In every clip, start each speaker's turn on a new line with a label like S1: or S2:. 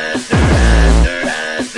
S1: surrender, and
S2: surrender.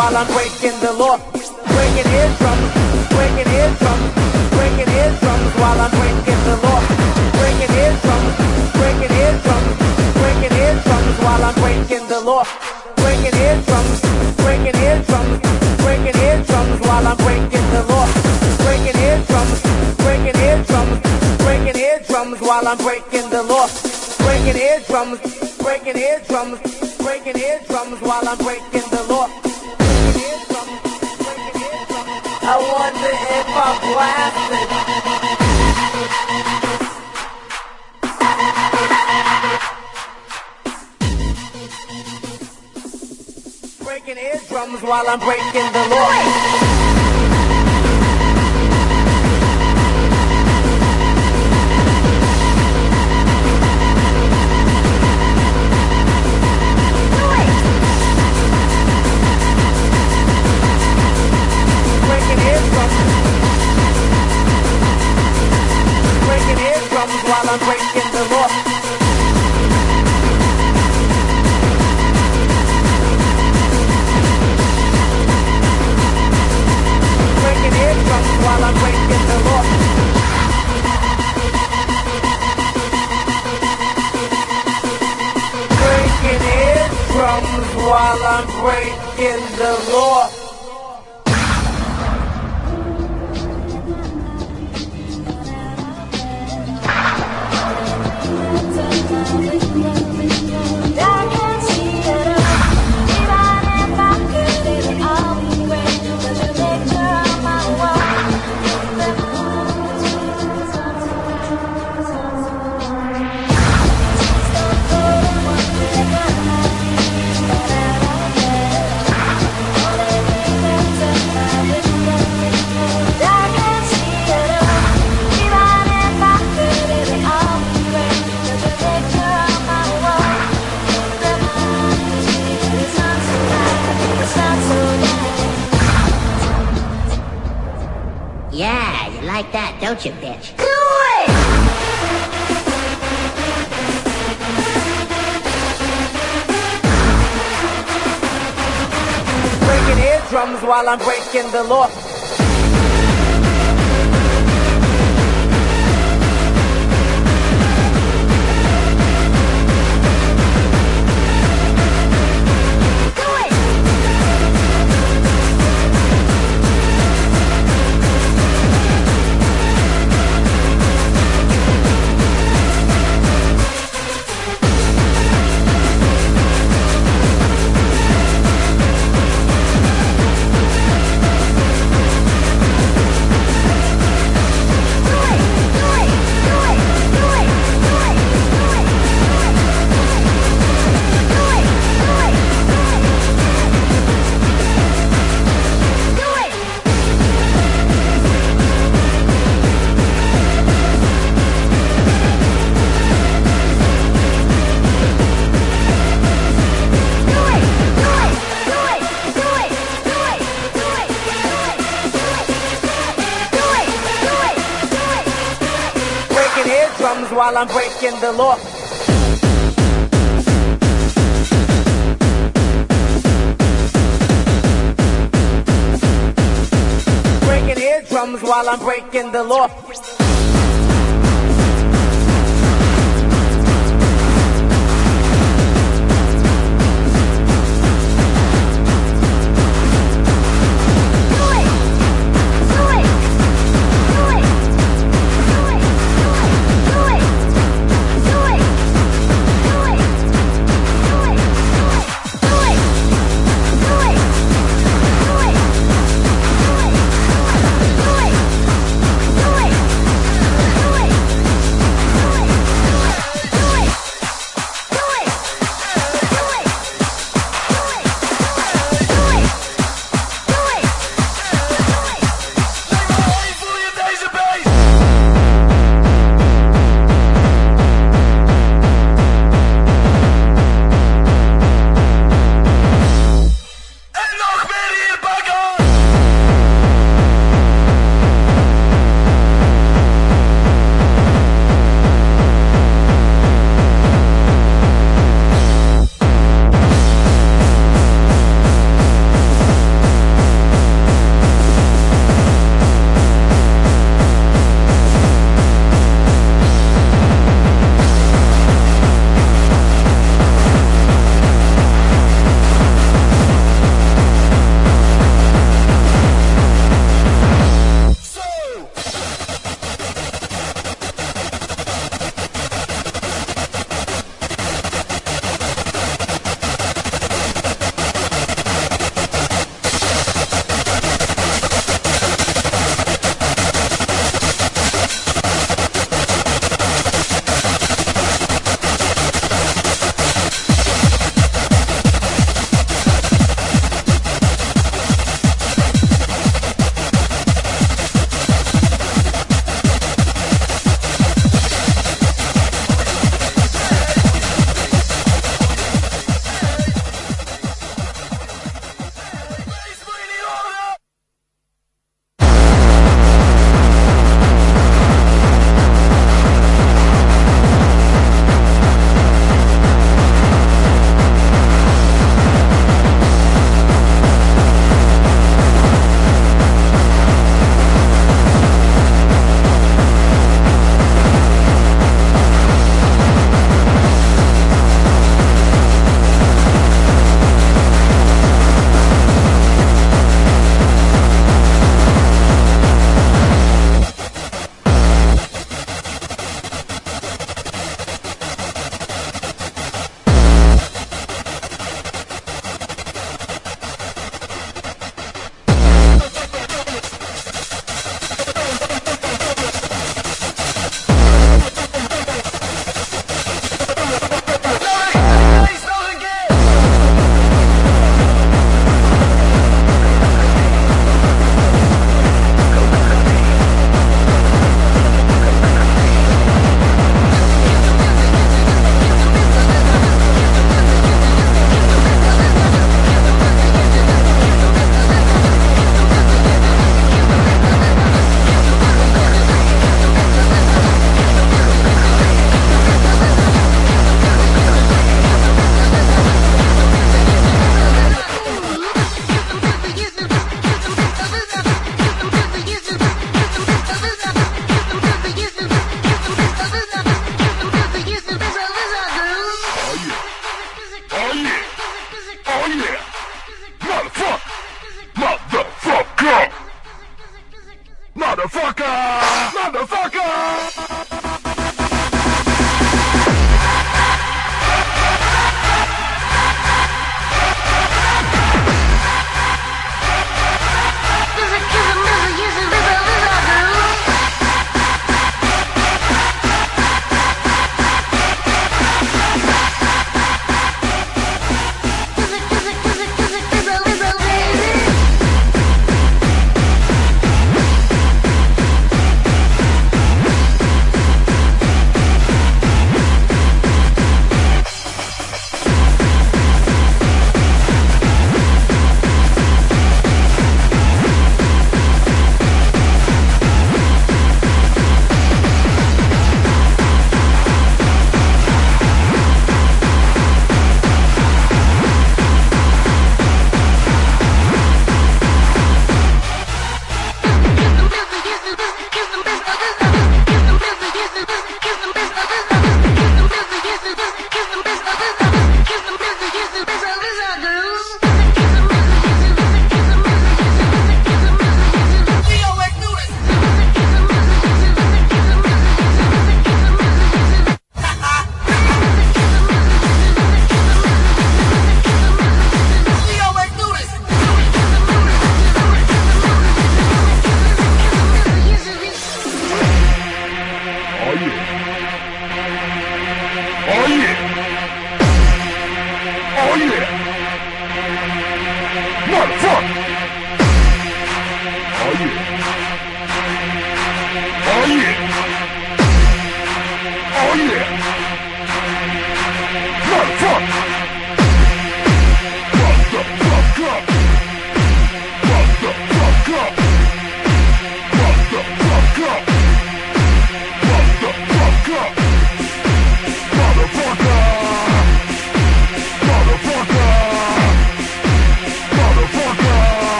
S2: While I'm breaking the law. Breaking eardrums while I'm breaking the law. Breaking eardrums, breaking eardrums, breaking eardrums while I'm breaking the law. Breaking eardrums, breaking eardrums, breaking eardrums while I'm breaking the law. Breaking eardrums, breaking eardrums, breaking eardrums while I'm breaking the law. Breaking eardrums. I wonder if I'm blasted. While I'm breaking the law. While I'm breaking the law. Breaking eardrums while I'm breaking the law. Breaking eardrums while I'm breaking the law. I'm the law. Eardrums while I'm breaking the law. Breaking eardrums while I'm breaking the law.